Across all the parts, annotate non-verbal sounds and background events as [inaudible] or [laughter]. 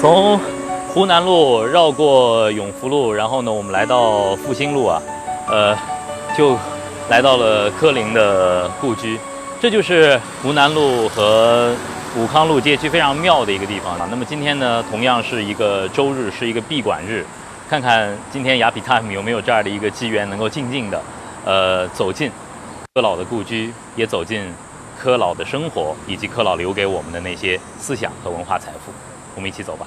从湖南路绕过永福路，然后呢，我们来到复兴路啊，呃，就来到了柯林的故居。这就是湖南路和武康路街区非常妙的一个地方啊。那么今天呢，同样是一个周日，是一个闭馆日，看看今天雅痞 time 有没有这样的一个机缘，能够静静的，呃，走进柯老的故居，也走进柯老的生活，以及柯老留给我们的那些思想和文化财富。我们一起走吧。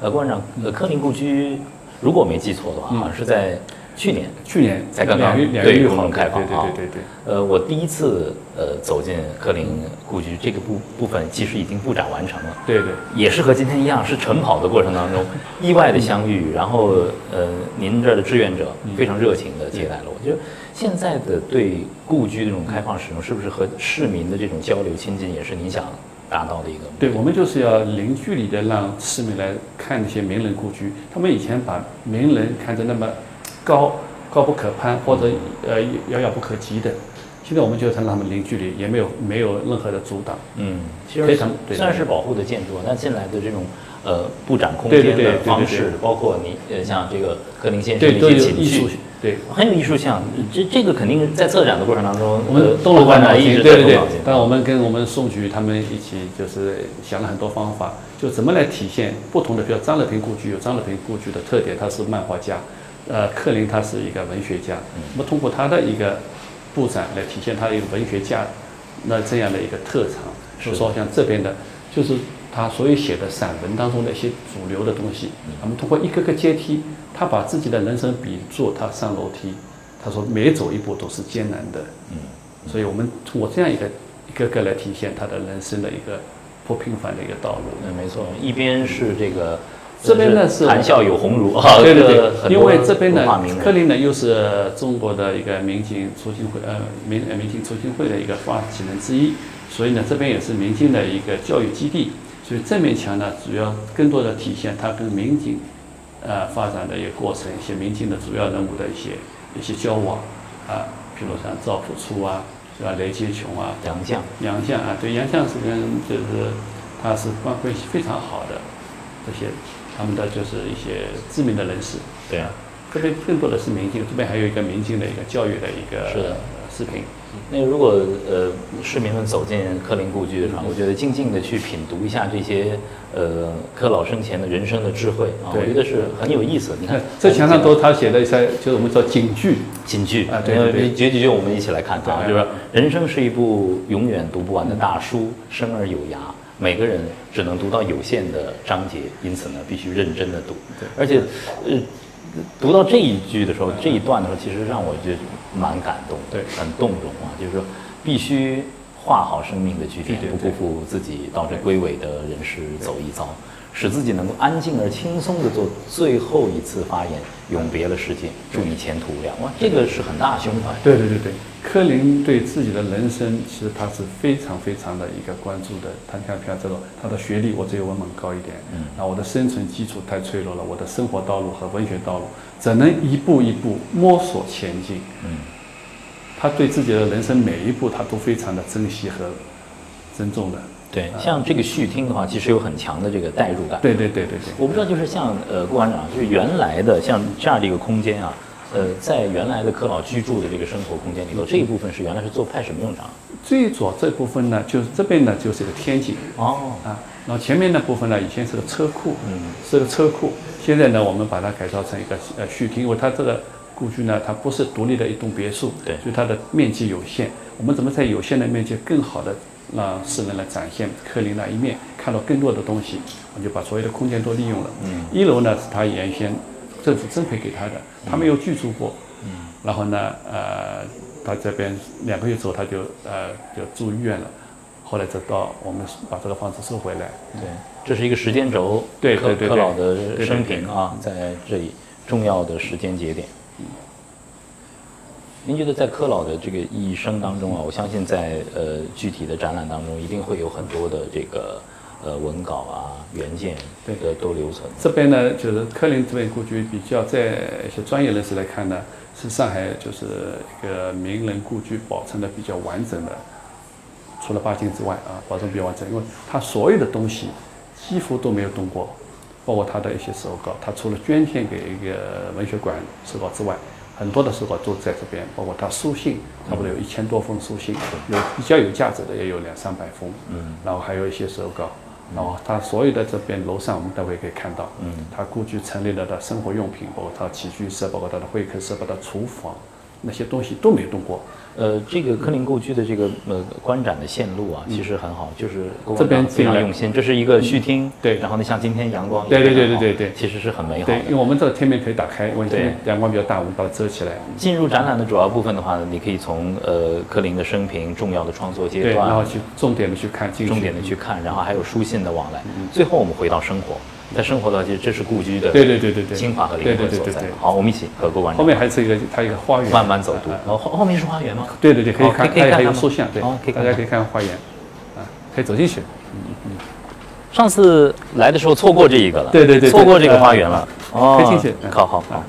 呃，郭馆长，呃，柯林故居，如果我没记错的话，好像是在去年，去年才刚刚对月六号公众开放对啊。对对对呃，我第一次呃走进柯林故居这个部部分，其实已经布展完成了。对对也是和今天一样，是晨跑的过程当中 [laughs] 意外的相遇，然后呃，您这儿的志愿者非常热情的接待了我。觉得现在的对故居这种开放使用，是不是和市民的这种交流亲近，也是您想达到的一个目的？对，我们就是要零距离的让市民来看那些名人故居。他们以前把名人看得那么高高不可攀或者呃遥遥不可及的，现在我们就是让他们零距离，也没有没有任何的阻挡。嗯，其实非常对虽然是保护的建筑，但进来的这种呃布展空间的对对对对方式，包括你呃像这个格林先生的一些艺术绪，，对。很有艺术性。这这个肯定在策展的过程当中，我们呃动了馆长脑筋，一直对对。但我们跟我们宋局他们一起就是想了很多方法，就怎么来体现不同的，比如张乐平故居有张乐平故居的特点，他是漫画家，呃，克林他是一个文学家，那么通过他的一个布展来体现他一个文学家那这样的一个特长。是就说像这边的，就是他所有写的散文当中的一些主流的东西，我们通过一个个阶梯，他把自己的人生比作他上楼梯，他说每走一步都是艰难的，嗯，所以我们通过这样一个一个个来体现他的人生的一个不平凡的一个道路。嗯，没错，一边是这个，这边呢是谈笑有鸿儒啊，对对对，因为这边呢柯林呢又是中国的一个民警促进会呃民呃民警促进会的一个发起人之一，所以呢这边也是民警的一个教育基地，所以这面墙呢主要更多的体现它跟民警呃发展的一个过程，一些明清的主要人物的一些一些交往啊，比如像赵朴初啊，是吧？雷洁琼啊，杨绛，杨绛啊，对，杨绛是跟就是他是关关系非常好的这些他们的就是一些知名的人士。对啊，这边更多的是民警，这边还有一个民警的一个教育的一个视频。那如果呃市民们走进柯林故居的时候，我觉得静静的去品读一下这些呃柯老生前的人生的智慧啊，我觉得是很有意思。你看这墙上都他写的一些，就是我们叫警句。警句啊对对对结局就我们一起来看它，对就是人生是一部永远读不完的大书，生而有涯，每个人只能读到有限的章节，因此呢，必须认真的读。对而且，呃，读到这一句的时候，这一段的时候，其实让我觉得蛮感动的，对很动容啊，就是说必须画好生命的句点，不辜负自己到这归尾的人世走一遭。使自己能够安静而轻松的做最后一次发言，永别了世界，祝你前途无量。哇，这个是很大胸怀。对对对对，柯林对自己的人生其实他是非常非常的一个关注的。他看像这种，他的学历我只有文本高一点，嗯啊，我的生存基础太脆弱了，我的生活道路和文学道路只能一步一步摸索前进？嗯，他对自己的人生每一步他都非常的珍惜和珍重的。对，像这个序听的话，其实有很强的这个代入感。对对对对对。我不知道，就是像呃顾馆长，就是原来的像这样的一个空间啊，呃，在原来的科老居住的这个生活空间里头，这一部分是原来是做派什么用场？最左这部分呢，就是这边呢就是个天井哦，啊，然后前面那部分呢以前是个车库，嗯，是个车库，现在呢我们把它改造成一个呃序厅，因为它这个故居呢它不是独立的一栋别墅，对所以它的面积有限，我们怎么在有限的面积更好的让世人来展现柯林那一面，看到更多的东西，我们就把所有的空间都利用了。嗯，一楼呢是它原先政府分配给他的，他没有居住过。嗯，然后呢，呃，他这边两个月之后他就呃就住医院了，后来再到我们把这个房子收回来。对，这是一个时间轴，柯对对对柯老的生平啊，在这里重要的时间节点。您觉得在柯老的这个一生当中啊，我相信在呃具体的展览当中，一定会有很多的这个呃文稿啊、原件对。的都留存。这边呢，就是柯林这边故居比较在一些专业人士来看呢，是上海就是一个名人故居保存的比较完整的，除了八景之外啊，保存比较完整，因为它所有的东西几乎都没有动过，包括他的一些手稿，他除了捐献给一个文学馆手稿之外，很多的手稿都在这边，包括他书信，差不多有一千多封书信，有比较有价值的也有两三百封，嗯，然后还有一些手稿，然后他所有的这边楼上我们待会可以看到，嗯，他故居陈列了的生活用品，包括他起居室，包括他的会客室，包括他的厨房，那些东西都没动过。呃，这个柯林故居的这个呃观展的线路啊，其实很好，就是这边非常用心。这是一个序厅，对然后呢，像今天阳光，对对对对对对，其实是很美好对，的因。为我们这个天面可以打开，因为对阳光比较大，我们把它遮起来。进入展览的主要部分的话，你可以从呃柯林的生平、重要的创作阶段，然后，去重点的去看，重点的去看，然后还有书信的往来。最后我们回到生活，在生活的话，其实这是故居的对对对对对。精华和灵魂所在。对对对。好，我们一起和各位观后面还是一个它一个花园，慢慢走读。啊。哦，后后面是花园吗？对对对，可以哦看，可以可以它还有看吗？塑像，对大家可以看花园，啊，可以走进去。嗯嗯。上次来的时候错过这一个了，对对对对错过这个花园了。哦，可以进去。嗯。好好。好。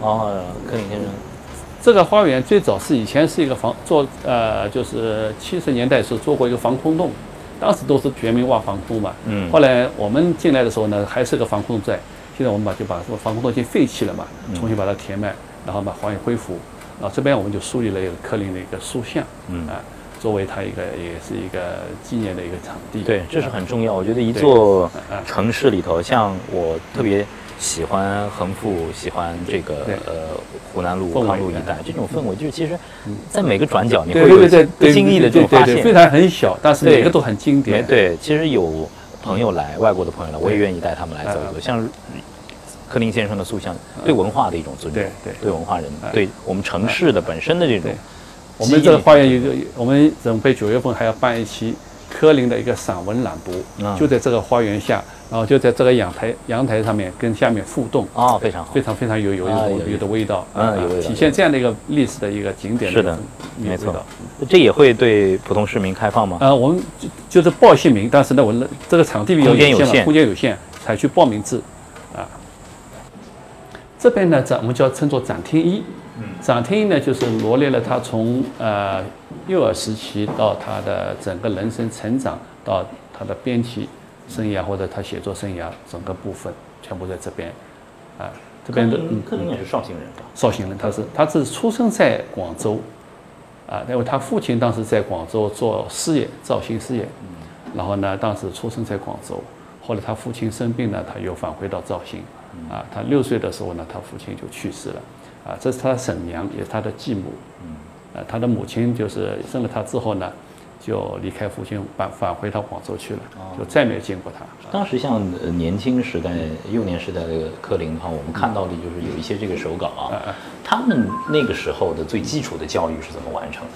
哦，柯林先生，这个花园最早是以前是一个防做呃，就是七十年代的时候做过一个防空洞，当时都是全民挖防空嘛。嗯后来我们进来的时候呢，还是个防空洞在。现在我们把就把这个防空洞已经废弃了嘛，嗯重新把它填满，然后把黄岩恢复。然后这边我们就树立了一个柯林的一个塑像，嗯啊，作为它一个也是一个纪念的一个场地。对，这是很重要。我觉得一座啊城市里头，像我特别喜欢横幅，喜欢这个呃湖南路、氛围。康路一带这种氛围，就是其实，在每个转角你会对有不经意的这种发对对对，虽。然很小，但是每个都很经典。对，其实有朋友来，外国的朋友来，我也愿意带他们来走一走。嗯。像柯林先生的塑像，对文化的一种尊重，对对。对文化人，对我们城市的本身的这种我们这个花园有一个，我们准备九月份还要办一期柯林的一个散文朗读，嗯。就在这个花园下，然后就在这个阳台阳台上面跟下面互动，哦，非常好非。常非常有有有种有的味道，嗯有味道体现这样的一个历史的一个景点是的没错。这也会对普通市民开放吗？呃，我们就就是报姓名，但是呢，我们这个场地比较空间有限空间有限，采取报名制啊。这边呢，展我们叫称作展厅一。展厅一呢，就是罗列了他从呃幼儿时期到他的整个人生成长，到他的编辑生涯或者他写作生涯整个部分，全部在这边啊。这边的嗯柯林也是绍兴人吧？绍兴人，他是他是出生在广州，啊，因为他父亲当时在广州做事业，造型事业，然后呢，当时出生在广州，后来他父亲生病了，他又返回到绍兴，啊，他六岁的时候呢，他父亲就去世了，啊，这是他的婶娘，也是他的继母，啊，他的母亲就是生了他之后呢，就离开父亲返返回到广州去了，就再没有见过他。当时像呃年轻时代、幼年时代的柯林的话，我们看到的就是有一些这个手稿啊，他们那个时候的最基础的教育是怎么完成的？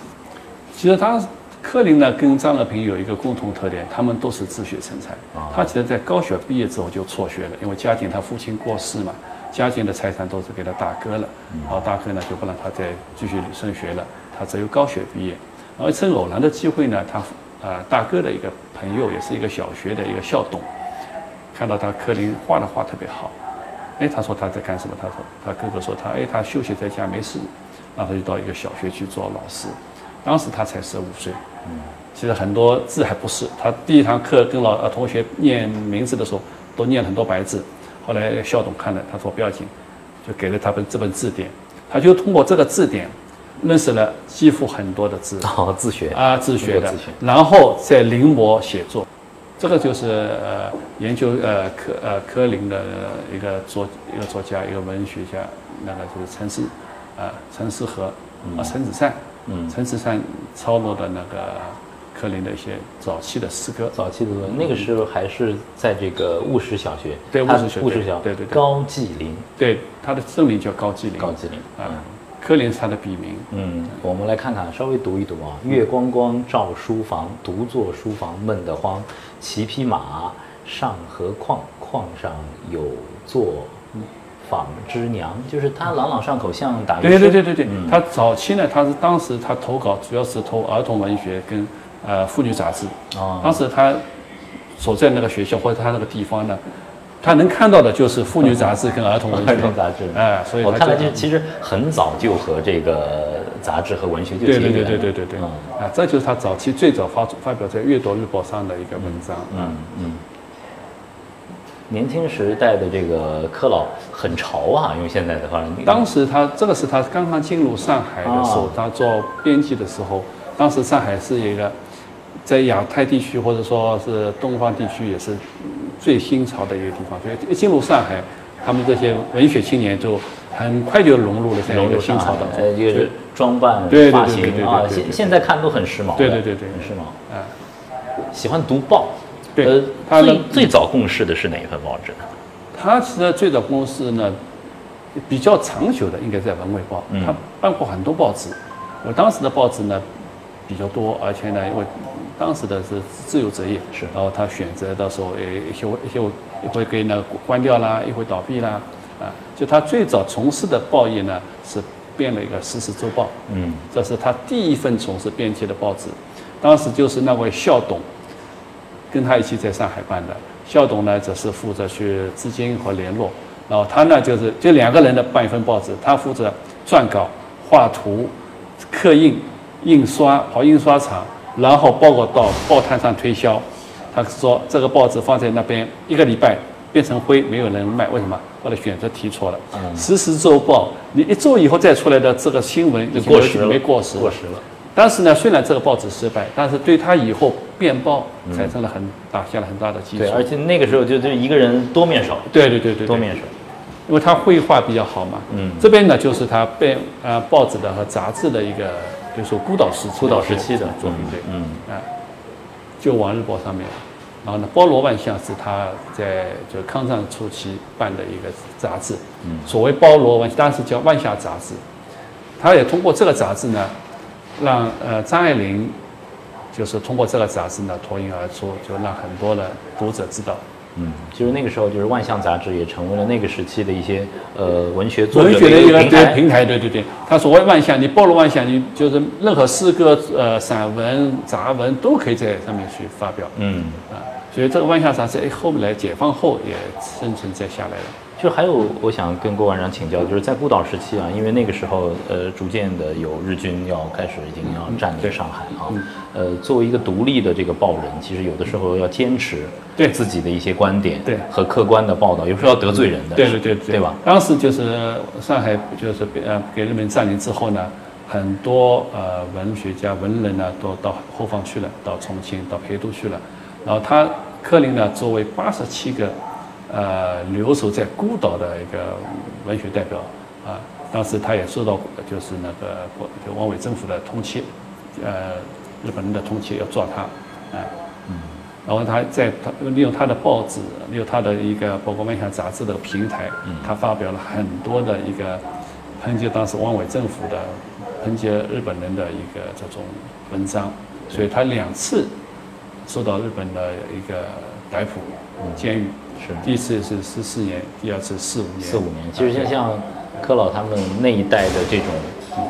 其实他柯林呢跟张乐平有一个共同特点，他们都是自学成才。他其实在高学毕业之后就辍学了，因为家庭他父亲过世嘛，家庭的财产都是给他大哥了，然后大哥呢就不让他再继续升学了，他只有高学毕业。然后一次偶然的机会呢，他呃大哥的一个朋友也是一个小学的一个校董，看到他柯林画的画特别好，哎，他说他在干什么？他说他哥哥说他哎他休息在家没事，然后他就到一个小学去做老师，当时他才十五岁，其实很多字还不是。他第一堂课跟老呃同学念名字的时候，都念很多白字。后来校董看了，他说不要紧，就给了他本这本字典。他就通过这个字典，认识了几乎很多的字。哦，自学。啊，自学的。自学，然后再临摹写作。这个就是呃研究呃科呃科林的一个作一个作家一个文学家，那个就是陈思啊陈思和啊陈子善，嗯。陈子善抄录的那个柯林的一些早期的诗歌，早期的那个时候还是在这个务实小学，对务实小务实小对对对。高季林，对他的真名叫高季林，高季林啊，柯林是他的笔名，嗯，我们来看看，稍微读一读啊。月光光照书房，独坐书房闷得慌。骑匹马上河况，况上有座纺织娘，就是他朗朗上口，像打。[laughs] 对对对对对，嗯他早期呢，他是当时他投稿主要是投儿童文学跟呃妇女杂志。哦当时他所在那个学校或者他那个地方呢，他能看到的就是妇女杂志跟儿童文学。儿童杂志。[laughs] 哎，所以我看来他就其实很早就和这个杂志和文学就对对结缘了。对对对对对，嗯啊，这就是他早期最早发发表在《阅读日报》上的一个文章。嗯嗯。年轻时代的这个柯老很潮啊，用现在的话，当时他这个是他刚刚进入上海的时候哦，他做编辑的时候，当时上海是一个在亚太地区或者说是东方地区也是嗯最新潮的一个地方，所以一进入上海，他们这些文学青年就很快就融入了这样一个新潮当呃，中。就是装扮、发型啊，现现在看都很时髦的，对对对对很时髦。啊，喜欢读报，对呃，他呢最最早共事的是哪一份报纸呢？他其实最早公司呢，比较长久的应该在《文汇报》，嗯他办过很多报纸。我当时的报纸呢比较多，而且呢，因为当时的是自由职业，是。然后他选择到时候，诶，一些一些一会给那关掉啦，一会倒闭啦，啊，就他最早从事的报业呢是编了一个《时事周报》，嗯，这是他第一份从事编辑的报纸，当时就是那位校董跟他一起在上海办的。校董呢，则是负责去资金和联络，然后他呢就是就两个人的办一份报纸，他负责撰稿、画图、刻印、印刷跑印刷厂，然后包括到报摊上推销。他说这个报纸放在那边一个礼拜变成灰，没有人卖，为什么？后来选择题错了。嗯时时周报，你一周以后再出来的这个新闻已经过时了没过时，过时了。但是呢，虽然这个报纸失败，但是对他以后变报产生了很打下了很大的基础。对，而且那个时候就就一个人多面手，对对对对对多面手。因为他绘画比较好嘛。嗯这边呢就是他编呃报纸的和杂志的一个，比如说孤岛时期孤岛时期的作品，对，嗯啊，就《往日报》上面，然后呢，包罗万象是他在就抗战初期办的一个杂志。嗯所谓包罗万象，当时叫万象杂志。他也通过这个杂志呢，让呃张爱玲就是通过这个杂志呢脱颖而出，就让很多的读者知道。嗯，就是那个时候，就是万象杂志也成为了那个时期的一些呃文学作者文学的一个平台。对平台，对对对。他所谓万象，你暴露万象，你就是任何诗歌、呃散文、杂文都可以在上面去发表嗯，啊。所以这个万象杂志，哎，后来解放后也生存在下来了。就还有我想跟郭馆长请教，就是在孤岛时期啊，因为那个时候呃，逐渐的有日军要开始已经要占领上海啊嗯，呃，作为一个独立的这个报人，其实有的时候要坚持对自己的一些观点，对和客观的报道，有时候要得罪人的，对对对对吧？？当时就是上海就是被呃给日本占领之后呢，很多呃文学家文人呢都到后方去了，到重庆到陪都去了。然后他柯林呢作为八十七个呃留守在孤岛的一个文学代表啊，当时他也受到就是那个就汪伪政府的通缉，呃日本人的通缉要抓他啊。然后他在他利用他的报纸，利用他的一个包括《万象》杂志的平台，他发表了很多的一个抨击当时汪伪政府的、抨击日本人的一个这种文章，所以他两次受到日本的一个逮捕、监狱。是第一次是十四年，第二次四五年。四五年，其实像像柯老他们那一代的这种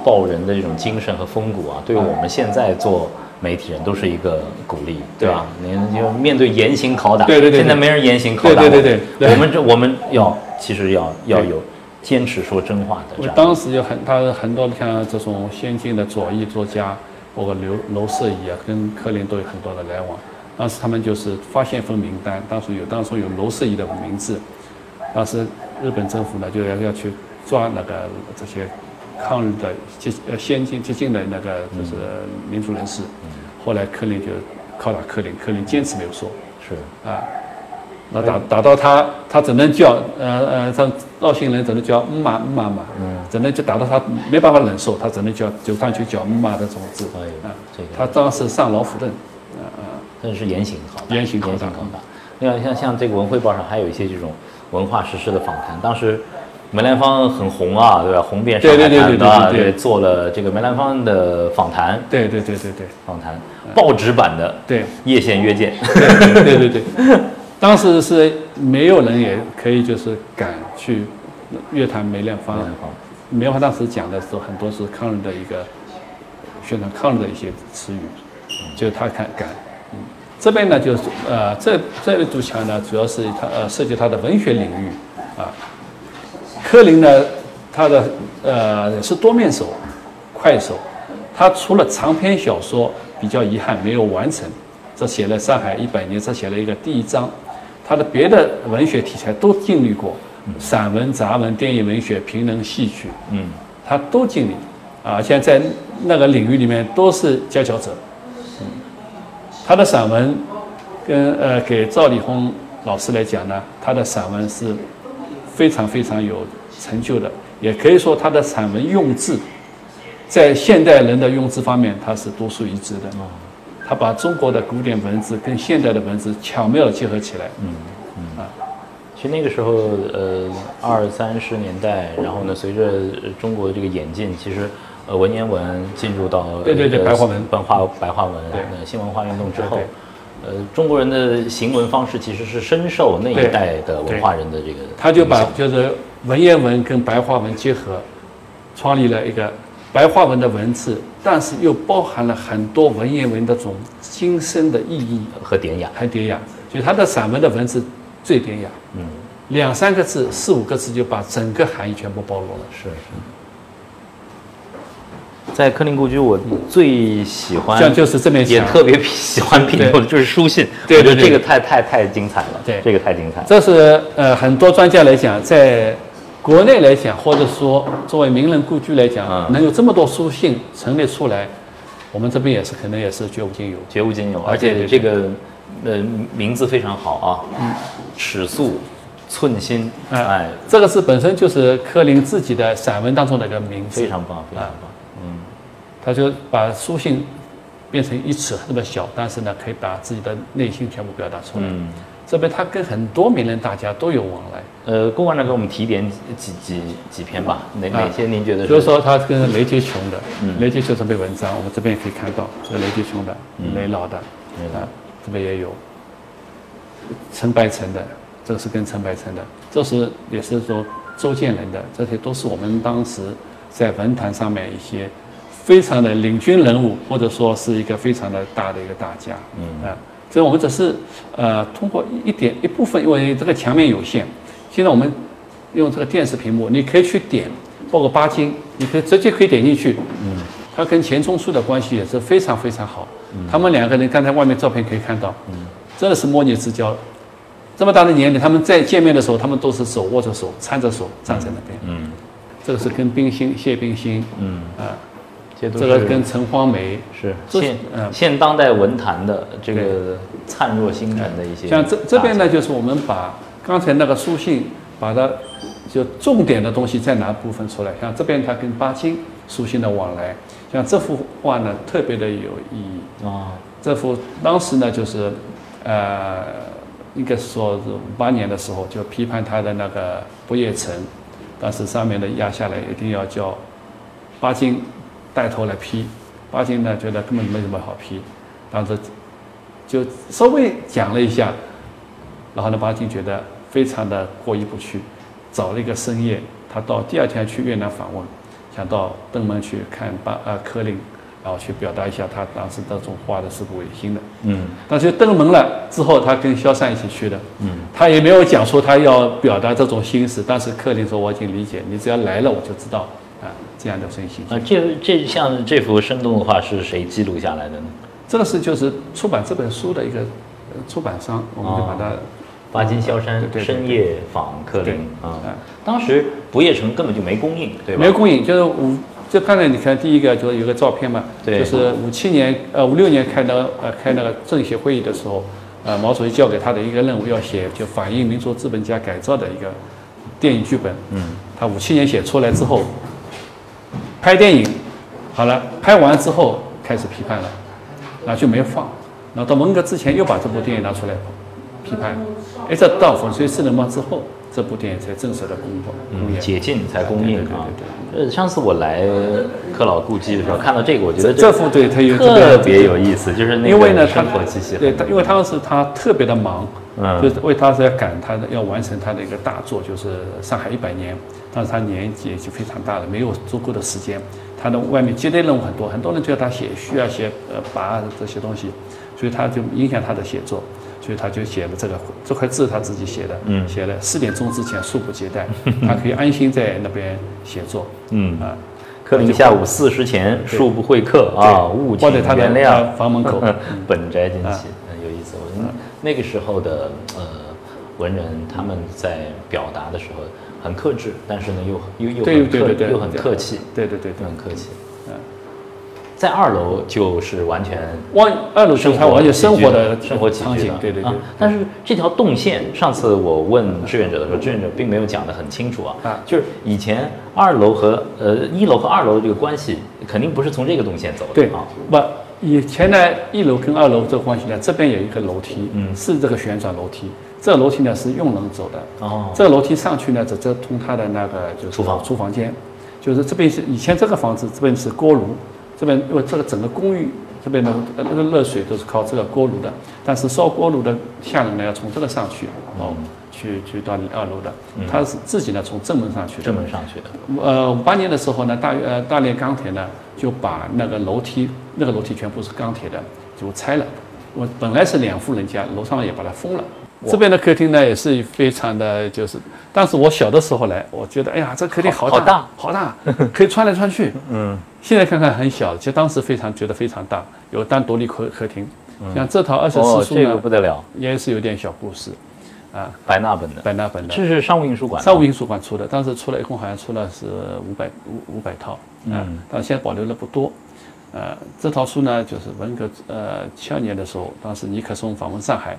报人的这种精神和风骨啊，对我们现在做媒体人都是一个鼓励，对吧？您就面对严刑拷打，对对对对现在没人严刑拷打对对对对对我们这我们要其实要要有坚持说真话的。我当时有很他很多像这种先进的左翼作家，包括刘娄瑟仪啊，跟柯林都有很多的来往。当时他们就是发现份名单，当时有当时有娄瑟仪的名字，当时日本政府呢就要要去抓那个这些抗日的激呃先进激进的那个就是民族人士。后来柯林就拷打柯林，柯林坚持没有说。是啊，那打打到他，他只能叫呃呃，像绍兴人只能叫嗯妈嗯妈嘛，嗯，只能就打到他没办法忍受，他只能叫就上去叫嗯妈的这种子哎啊。这个。他当时上老虎凳，啊啊，真是严刑拷打，严刑拷打。另外，像像这个《文汇报》上还有一些这种文化实施的访谈，当时梅兰芳很红啊，对吧？红遍上海对对对滩对对啊，对对。做了这个梅兰芳的访谈，对对对对对。访谈。报纸版的对。叶县约见，对对对对，[laughs] 当时是没有人也可以就是敢去乐坛梅兰芳梅，兰芳当时讲的时候，很多是抗日的一个宣传抗日的一些词语，就是他敢敢。嗯，这边呢就是呃这这一堵墙呢，主要是他呃涉及他的文学领域啊。柯林呢，他的呃是多面手，快手。他除了长篇小说比较遗憾没有完成，这写了《上海一百年》，这写了一个第一章。他的别的文学题材都经历过，散文、杂文、电影文学、评论、戏曲，嗯，他都经历，啊，现在在那个领域里面都是佼佼者。嗯，他的散文跟呃给赵丽宏老师来讲呢，他的散文是非常非常有成就的，也可以说他的散文用字在现代人的用字方面，他是独树一帜的。他把中国的古典文字跟现代的文字巧妙地结合起来。嗯嗯。啊，其实那个时候，呃，二三十年代，然后呢，随着中国的这个演进，其实呃文言文进入到对对对白话文。文化白话文对。呃新文化运动之后对，呃，中国人的行文方式其实是深受那一代的文化人的这个他就把就是文言文跟白话文结合，创立了一个白话文的文字，但是又包含了很多文言文的这种精深的意义和典雅，很典雅。所以他的散文的文字最典雅，嗯，两三个字、四五个字就把整个含义全部包罗了。是是。在克林故居，我最喜欢，像就是这面墙也特别喜欢品的就是书信，对对对。我觉得这个太太太精彩了，对。这个太精彩了。这是呃很多专家来讲，在国内来讲，或者说作为名人故居来讲，嗯能有这么多书信陈列出来，我们这边也是可能也是绝无仅有。绝无仅有，啊而且这个呃名字非常好啊，尺素寸心，哎哎，这个是本身就是柯林自己的散文当中的一个名字，非常棒，非常棒。嗯。他就把书信变成一尺那么小，但是呢，可以把自己的内心全部表达出来。嗯，这边他跟很多名人大家都有往来，呃，公馆长给我们提点几几几篇吧，哪哪些您觉得是？比如说他跟雷杰琼的，嗯。雷杰琼这篇文章，我们这边也可以看到，这是雷杰琼的，嗯。雷老的，啊，这边也有。陈白成的，这个是跟陈白成的，这是也是说周建人的，这些都是我们当时在文坛上面一些非常的领军人物，或者说是一个非常的大的一个大家，嗯。啊，这我们只是呃通过一点一部分，因为这个墙面有限，现在我们用这个电视屏幕，你可以去点，包括巴金，你可以直接可以点进去，嗯，他跟钱钟书的关系也是非常非常好，他们两个人刚才外面照片可以看到，嗯。真的是莫逆之交。这么大的年龄，他们在见面的时候，他们都是手握着手，搀着手站在那边。嗯。这个是跟冰心谢冰心，嗯，啊，这个跟陈荒梅，是现嗯现当代文坛的这个灿若星辰的一些，像这这边呢，就是我们把刚才那个书信，把它就重点的东西再拿部分出来。像这边它跟巴金书信的往来，像这幅画呢特别的有意义。啊，这幅当时呢就是，呃，应该是说是五八年的时候就批判他的那个不夜城，当时上面的压下来一定要叫巴金带头来批，巴金呢觉得根本没什么好批，当时就稍微讲了一下，然后呢巴金觉得非常的过意不去，找了一个深夜，他到第二天去越南访问，想到登门去看巴呃柯林，然后去表达一下他当时那种画的是不违心的。嗯但是登门了之后，他跟肖山一起去的，嗯他也没有讲说他要表达这种心思，但是克林说我已经理解，你只要来了我就知道啊这样的分析。啊，这这像这幅生动的画是谁记录下来的呢？这个是就是出版这本书的一个呃出版商，我们就把它巴金萧山深夜访克对林啊啊，当时不夜城根本就没供应，对吧？没有供应，就是五，就刚才你看第一个就是有个照片嘛，对就是五七年呃五六年开那个呃开那个政协会议的时候，呃毛主席交给他的一个任务要写就反映民族资本家改造的一个电影剧本，嗯他五七年写出来之后，拍电影好了，拍完之后开始批判了，然后就没放，然后到文革之前又把这部电影拿出来批判，一直到粉碎四人帮之后，这部电影才正式的公布嗯，解禁才供应对对对啊对。呃，上次我来克老故居的时候，看到这个，我觉得这幅对它有特别有意思，就是那因为呢，他个生活气息。对，他因为当时他特别的忙，嗯就是为他是要赶他的要完成他的一个大作，就是上海一百年。但是他年纪已经非常大了，没有足够的时间。他的外面接待任务很多，很多人叫他写序啊、写呃跋啊这些东西，所以他就影响他的写作。所以他就写了这个这块字他自己写的，嗯写了四点钟之前恕不接待，他可以安心在那边写作。嗯啊，柯林下午四时前恕不会客啊，勿请或者他谅。呃房门口，[laughs] 本宅惊啊喜，很有意思。我们那个时候的呃文人，他们在表达的时候很克制，但是呢又又又很客对对对，又很客气，对对对。很客气。嗯在二楼就是完全往二楼就是它完全生活的生活起居的，场景对对对啊。但是这条动线，上次我问志愿者的时候，志愿者并没有讲得很清楚啊。啊就是以前二楼和呃一楼和二楼的这个关系，肯定不是从这个动线走的对啊。，不，以前呢，一楼跟二楼这个关系呢，这边有一个楼梯，嗯。是这个旋转楼梯，这个楼梯呢是用人走的，哦，这个楼梯上去呢，直接通他的那个就是厨房。厨房间，就是这边是以前这个房子这边是锅炉，这边因为这个整个公寓这边的呃那个热水都是靠这个锅炉的，但是烧锅炉的下人呢要从这个上去，哦，去去到你二楼的，他是自己呢从正门上去的，正门上去的，呃，五八年的时候呢，大呃大连钢铁呢就把那个楼梯，那个楼梯全部是钢铁的，就拆了。我本来是两户人家，楼上也把它封了。这边的客厅呢也是非常的，就是当时我小的时候来，我觉得哎呀，这客厅好好大，好大，可以穿来穿去。嗯，现在看看很小，其实当时非常觉得非常大，有单独立客客厅。像这套二十四书呢，个不得了，也是有点小故事，啊，白纳本的，白纳本的。这是商务印书馆，商务印书馆出的，当时出了一共好像出了是五百五五百套，嗯啊，但现在保留的不多。呃，这套书呢，就是文革呃七二年的时候，当时尼克松访问上海，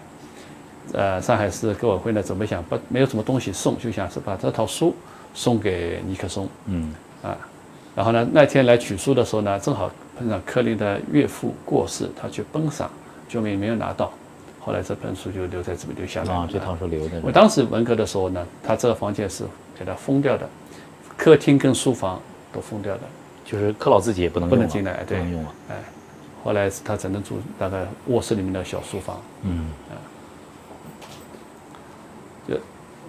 呃，上海市革委会呢准备想不没有什么东西送，就想是把这套书送给尼克松嗯，啊。然后呢，那天来取书的时候呢，正好碰上柯林的岳父过世，他去奔丧，就没没有拿到。后来这本书就留在这边留下来了。啊，这套书留的，我当时文革的时候呢，他这个房间是给他封掉的，客厅跟书房都封掉的。就是克劳自己也不能不能进来对。不能用了，后来他只能住大概卧室里面的小书房。嗯，就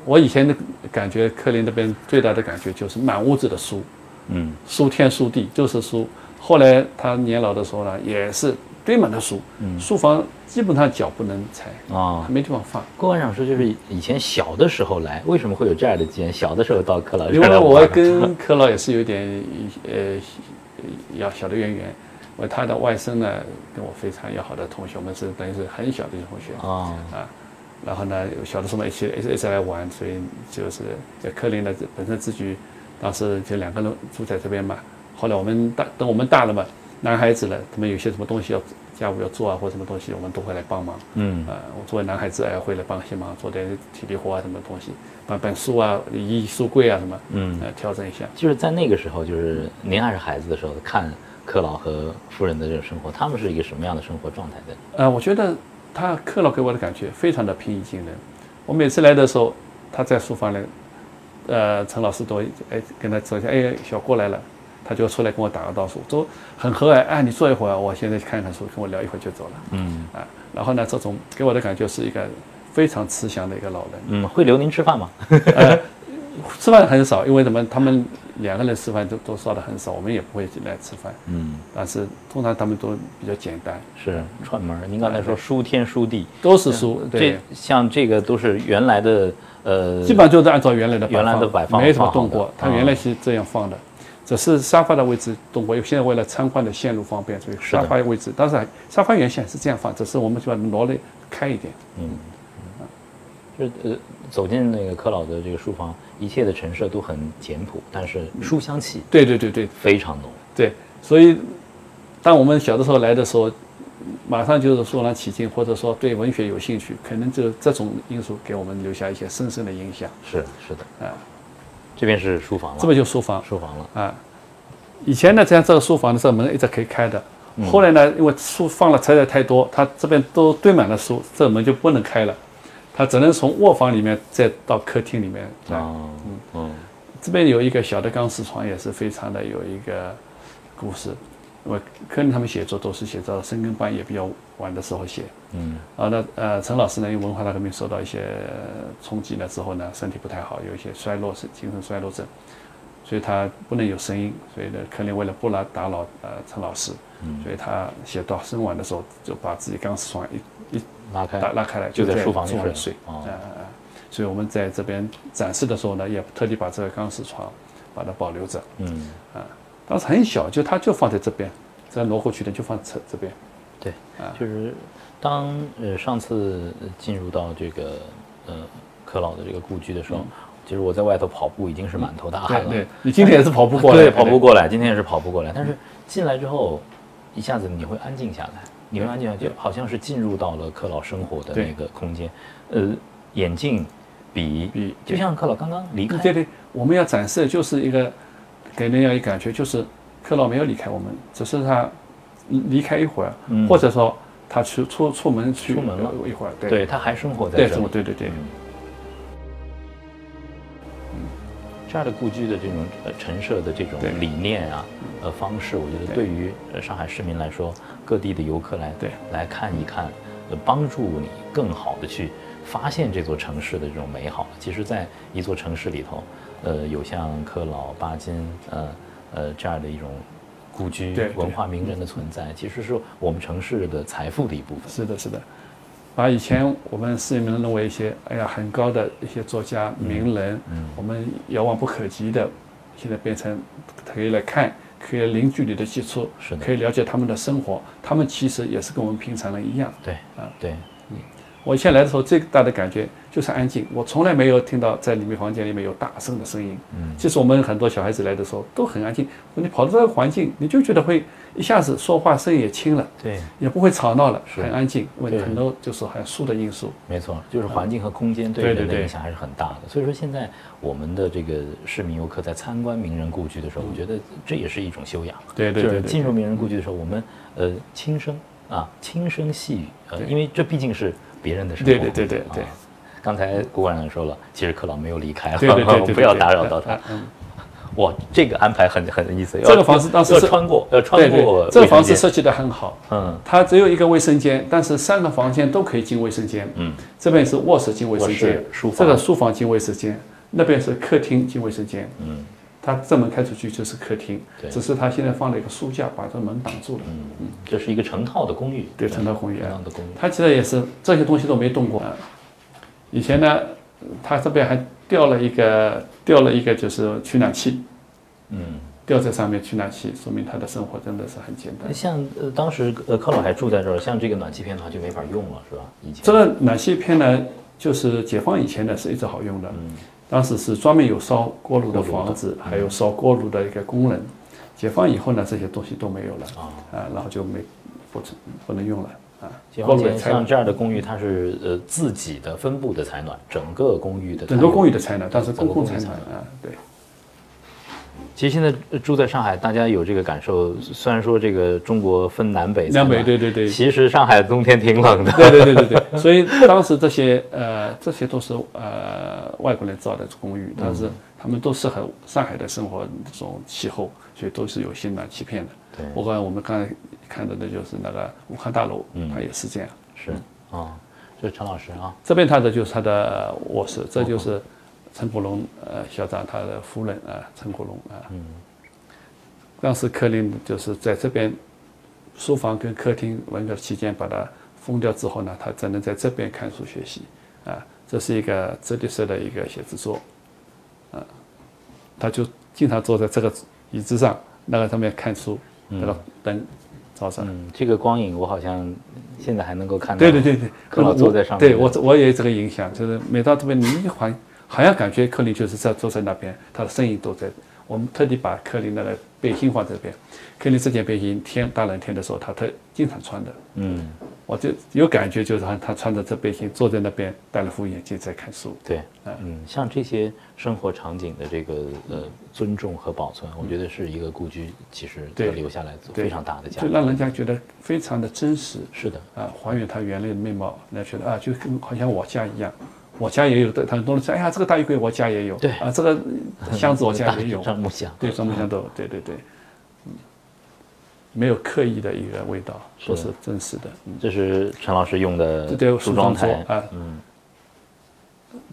我以前的感觉，克林那边最大的感觉就是满屋子的书，嗯，书天书地就是书。后来他年老的时候呢，也是堆满了书，嗯书房基本上脚不能踩，啊，没地方放。郭馆长说，就是以前小的时候来，为什么会有这样的经验？小的时候到柯老这因为我跟柯老也是有点呃要小的渊源，我他的外甥呢跟我非常要好的同学，我们是等于是很小的同学。啊，然后呢，小的时候嘛一起一起一起来玩，所以就是在柯林呢本身自己当时就两个人住在这边嘛。后来我们大等我们大了嘛，男孩子了，他们有些什么东西要家务要做啊，或什么东西，我们都会来帮忙。嗯，啊、我作为男孩子哎会来帮些忙，做点体力活啊，什么东西，搬搬书啊、移移书柜啊什么，嗯呃，调整一下。就是在那个时候，就是您还是孩子的时候，看克老和夫人的这种生活，他们是一个什么样的生活状态的？呃，我觉得他克老给我的感觉非常的平易近人。我每次来的时候，他在书房里，呃，陈老师都会哎跟他说一下，哎，小郭来了，他就出来跟我打个招呼，都很和蔼。哎，你坐一会儿，我现在看看书，跟我聊一会儿就走了。嗯啊，然后呢，这种给我的感觉是一个非常慈祥的一个老人。嗯，会留您吃饭吗？呃，吃饭很少，因为什么？他们两个人吃饭都都烧的很少，我们也不会进来吃饭。嗯，但是通常他们都比较简单，是串门儿。您刚才说书天书地，都是书，对这，像这个都是原来的呃，基本上就是按照原来的原来的摆放没什么动过的。它原来是这样放的，只是沙发的位置动过。因为现在为了参观的线路方便，所以沙发位置，当然沙发原先是这样放，只是我们就把它挪了开一点。嗯就是呃，走进那个柯老的这个书房，一切的陈设都很简朴，但是书香气对对对对非常浓。对，所以当我们小的时候来的时候，马上就是肃然起敬，或者说对文学有兴趣，可能就这种因素给我们留下一些深深的影响。是是的，啊，这边是书房了，这边就书房。书房了，啊。以前呢，这样这个书房的这个门一直可以开的，后来呢，因为书放了材料太多，它这边都堆满了书，这个门就不能开了，它只能从卧房里面再到客厅里面来。啊，嗯。这边有一个小的钢丝床，也是非常的有一个故事。因为柯林他们写作都是写到深更半夜比较晚的时候写，嗯。啊，那呃陈老师呢，因为文化大革命受到一些冲击了之后呢，身体不太好，有一些衰落是精神衰弱症，所以他不能有声音，所以呢，柯林为了不来打扰呃陈老师，嗯。所以他写到深晚的时候就把自己钢丝床一一拉开。打拉开来，就在在书房里睡里睡。哦。啊啊啊！所以我们在这边展示的时候呢，也特地把这个钢丝床把它保留着。嗯当时很小，就它就放在这边，在罗湖区的就放这这边。对，就是当呃上次进入到这个呃柯老的这个故居的时候，其实我在外头跑步已经是满头大汗了。对，你今天也是跑步过来，对，跑步过来，今天也是跑步过来。但是进来之后，一下子你会安静下来，你会安静下来，就好像是进入到了克老生活的那个空间。呃，眼镜、笔，笔，就像克老刚刚离开。对对，我们要展示的就是一个给人家一感觉，就是克劳没有离开我们，只是他。离开一会儿，或者说他出出出门去出门了。一会儿，对，他还生活在这里，对对对。嗯，这样的故居的这种呃陈设的这种理念啊，呃方式，我觉得对。于上海市民来说，各地的游客来对。来看一看，呃帮助你更好的去发现这座城市的这种美好。其实，在一座城市里头，呃，有像克老巴金呃呃这样的一种。故居文化名人的存在，其实是我们城市的财富的一部分。是的，是的，把以前我们市民认为一些哎呀很高的一些作家名人，我们遥望不可及的，现在变成可以来看，可以零距离的接触，是的，可以了解他们的生活。他们其实也是跟我们平常人一样。对，啊，对，嗯。我以前来的时候，最大的感觉就是安静。我从来没有听到在里面房间里面有大声的声音。嗯，其实我们很多小孩子来的时候都很安静。你跑到这个环境，你就觉得会一下子说话声音也轻了，对，也不会吵闹了，很安静。问很多就是还有树的因素。没错，就是环境和空间对人的影响还是很大的。所以说，现在我们的这个市民游客在参观名人故居的时候，我觉得这也是一种修养。对对对。进入名人故居的时候，我们呃轻声啊，轻声细语，呃，因为这毕竟是。别人的生活。对对对对对。刚才郭馆长说了，其实克老没有离开，对对对，[laughs] 不要打扰到他。嗯。哇，这个安排很很有意思。这个房子当时要穿过，要穿过。这个房子设计的很好。嗯。它只有一个卫生间，但是三个房间都可以进卫生间。嗯。这边是卧室进卫生间，书这个书房进卫生间，那边是客厅进卫生间。嗯。它正门开出去就是客厅，只是它现在放了一个书架把这门挡住了。嗯嗯，这是一个成套的公寓，对，成套公寓。成套的公寓。它其实也是这些东西都没动过。以前呢，它这边还吊了一个吊了一个就是取暖器，嗯，吊在上面取暖器，说明他的生活真的是很简单。像呃当时呃柯老还住在这儿，像这个暖气片的话就没法用了，是吧？以前这个暖气片呢，就是解放以前呢是一直好用的。嗯。当时是专门有烧锅炉的房子，还有烧锅炉的一个工人。解放以后呢，这些东西都没有了啊，啊，然后就没不成不能用了啊。解放前像这样的公寓，它是呃自己的分布的采暖，整个公寓的整个公寓的采暖，但是公共采暖啊，对。其实现在住在上海，大家有这个感受。虽然说这个中国分南北，南北对对对。其实上海冬天挺冷的。对对对对对。[laughs] 所以当时这些呃这些都是呃外国人造的公寓，但是他们都适合上海的生活这种气候，所以都是有些暖气片的。对。我刚才我们刚才看到的就是那个武汉大楼，它也是这样。是啊，这是陈老师啊。这边他的就是他的卧室，这就是。陈国龙，呃，校长他的夫人啊，陈国龙啊，嗯，当时柯林就是在这边书房跟客厅文革期间把它封掉之后呢，他只能在这边看书学习啊，这是一个折叠式的一个写字桌，啊，他就经常坐在这个椅子上，那个上面看书，那个灯照上，嗯，这个光影我好像现在还能够看到，对对对对，柯老 [laughs] 坐在上面，对我我也有这个影响，就是每到这边你一环。好像感觉柯林就是在坐在那边，他的身影都在。我们特地把柯林那个背心放这边。柯林这件背心，天大冷天的时候，他特经常穿的。嗯，我就有感觉，就是他他穿着这背心坐在那边，戴了副眼镜在看书。对，嗯，像这些生活场景的这个呃尊重和保存，我觉得是一个故居其实留下来非常大的价值，就让人家觉得非常的真实。是的，啊，还原他原来的面貌，那觉得啊，就跟好像我家一样。我家也有的，很多人说：“哎呀，这个大衣柜我家也有。”对啊，这个箱子我家也有。[laughs] 樟木箱。对，樟木箱都，对对对，嗯，没有刻意的一个味道，都是真实的。这是陈老师用的梳妆台啊，嗯，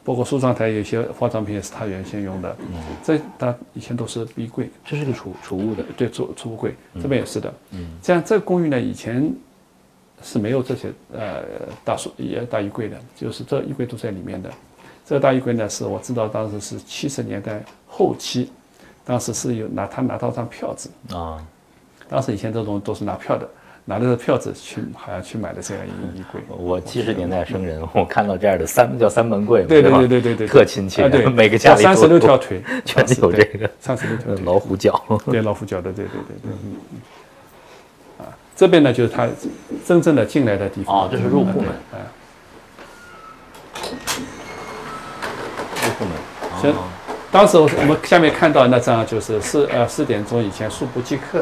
包括梳妆台有些化妆品也是他原先用的。嗯，这他以前都是衣柜。这是个储储物的，对，储储物柜，这边也是的。嗯，这样这个公寓呢，以前。是没有这些呃大书也大衣柜的，就是这衣柜都在里面的。这个大衣柜呢，是我知道当时是七十年代后期，当时是有拿他拿到张票子，啊，当时以前这种都是拿票的，拿着票子去好像去买的这样一个衣柜。我七十年代生人，我看到这样的三叫三门柜嘛，对对对对对对，特亲切啊，对，[laughs] 每个家里三十六都条腿，[laughs] 全有这个三十六条腿，[laughs] 老虎脚。对老虎脚的，对对对对，这边呢就是他真正的进来的地方。哦这是入户门啊。入户门。行哦当时我们下面看到那张就是四呃四点钟以前速不即刻，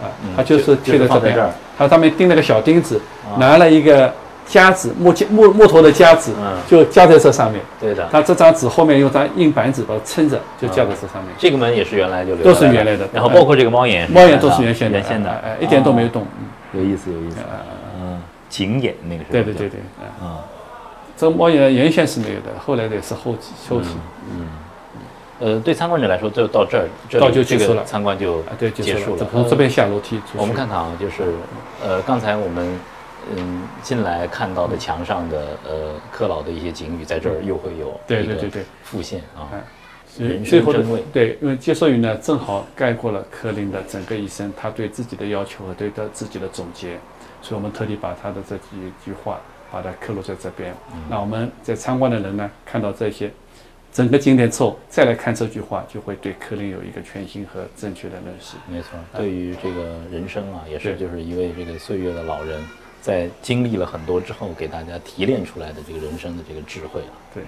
啊，他就是贴在这边他上面钉了个小钉子，拿了一个夹子木夹木木头的夹子嗯，就夹在这上面。对的，他这张纸后面用张硬板纸把它撑着，就夹在这上面。这个门也是原来就留都是原来的然后包括这个猫眼，猫眼都是原先的，原先的哎，哎一点都没有动。嗯有意思，有意思。嗯，景眼那个时候。对对对。对，啊嗯这个猫眼原先是没有的，后来的是后期后期。嗯呃，对参观者来说，就到这儿，这到就结束了这个参观就啊，对，结束了。从这边下楼梯。我们看看啊，就是呃，刚才我们嗯进来看到的墙上的呃克劳的一些景语，在这儿又会有一个对对对对复现啊最后的对，因为接受语呢，正好概括了柯林的整个一生，他对自己的要求和对他自己的总结，所以我们特地把他的这几句话把它刻录在这边。嗯那我们在参观的人呢，看到这些整个景点之后，再来看这句话，就会对柯林有一个全新和正确的认识。没错，对于这个人生啊，也是对就是一位这个岁月的老人，在经历了很多之后，给大家提炼出来的这个人生的这个智慧啊。对，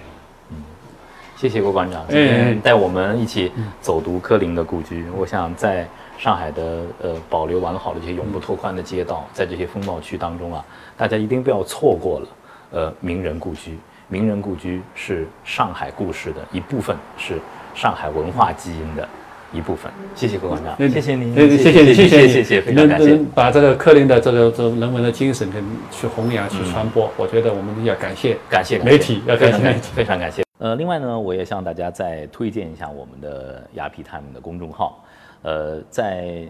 谢谢郭馆长，今哎天带我们一起走读柯林的故居。我想在上海的呃保留完好的这些永不拓宽的街道，在这些风貌区当中啊，大家一定不要错过了呃名人故居。名人故居是上海故事的一部分，是上海文化基因的一部分。谢谢郭馆长，谢谢您，对对谢谢你，谢谢谢谢，非常感谢能。把这个柯林的这个这个人文的精神跟去弘扬、去传播，我觉得我们要感谢感谢媒体，要感感谢媒体。非常感谢。呃，另外呢，我也向大家再推荐一下我们的雅痞 Time 的公众号。呃，在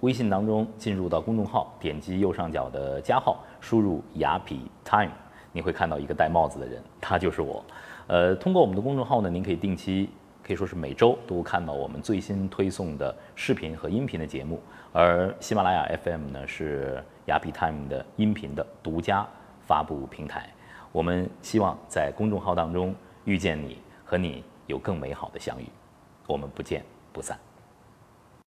微信当中进入到公众号，点击右上角的加号，输入雅痞 Time，你会看到一个戴帽子的人，他就是我。呃，通过我们的公众号呢，您可以定期，可以说是每周都看到我们最新推送的视频和音频的节目。而喜马拉雅 FM 呢，是雅痞 Time 的音频的独家发布平台。我们希望在公众号当中遇见你，和你有更美好的相遇。我们不见不散。